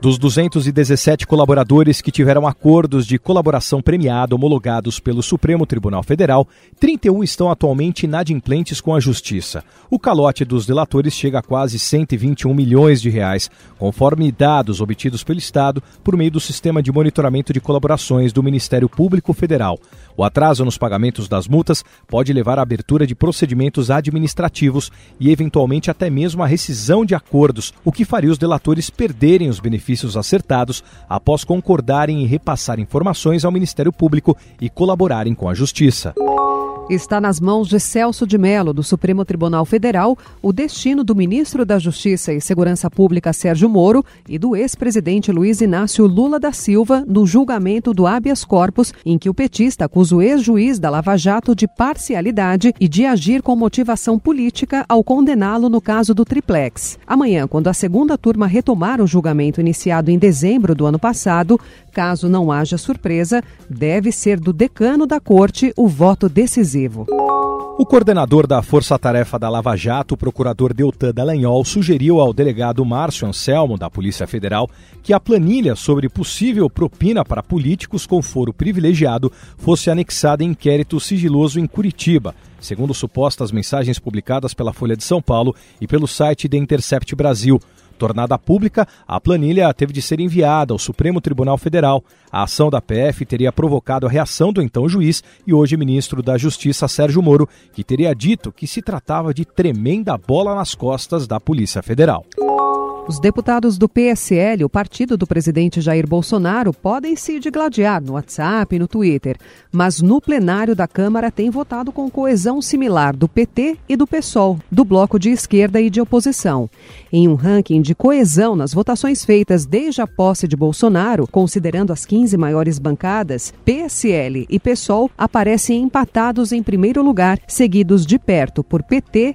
Dos 217 colaboradores que tiveram acordos de colaboração premiada homologados pelo Supremo Tribunal Federal, 31 estão atualmente inadimplentes com a Justiça. O calote dos delatores chega a quase 121 milhões de reais, conforme dados obtidos pelo Estado por meio do Sistema de Monitoramento de Colaborações do Ministério Público Federal. O atraso nos pagamentos das multas pode levar à abertura de procedimentos administrativos e, eventualmente, até mesmo à rescisão de acordos, o que faria os delatores perderem os benefícios benefícios acertados após concordarem em repassar informações ao Ministério Público e colaborarem com a Justiça. Está nas mãos de Celso de Mello, do Supremo Tribunal Federal, o destino do ministro da Justiça e Segurança Pública Sérgio Moro e do ex-presidente Luiz Inácio Lula da Silva no julgamento do habeas corpus, em que o petista acusa o ex-juiz da Lava Jato de parcialidade e de agir com motivação política ao condená-lo no caso do triplex. Amanhã, quando a segunda turma retomar o julgamento iniciado em dezembro do ano passado, caso não haja surpresa, deve ser do decano da corte o voto decisivo O coordenador da Força Tarefa da Lava Jato, o procurador Deltan Dallagnol, sugeriu ao delegado Márcio Anselmo, da Polícia Federal, que a planilha sobre possível propina para políticos com foro privilegiado fosse anexada em inquérito sigiloso em Curitiba, segundo supostas mensagens publicadas pela Folha de São Paulo e pelo site The Intercept Brasil. Tornada pública, a planilha teve de ser enviada ao Supremo Tribunal Federal. A ação da PF teria provocado a reação do então juiz e hoje ministro da Justiça Sérgio Moro, que teria dito que se tratava de tremenda bola nas costas da Polícia Federal. Os deputados do PSL, o partido do presidente Jair Bolsonaro, podem se digladiar no WhatsApp e no Twitter, mas no plenário da Câmara tem votado com coesão similar do PT e do PSOL, do bloco de esquerda e de oposição. Em um ranking de coesão nas votações feitas desde a posse de Bolsonaro, considerando as 15 maiores bancadas, PSL e PSOL aparecem empatados em primeiro lugar, seguidos de perto por PT,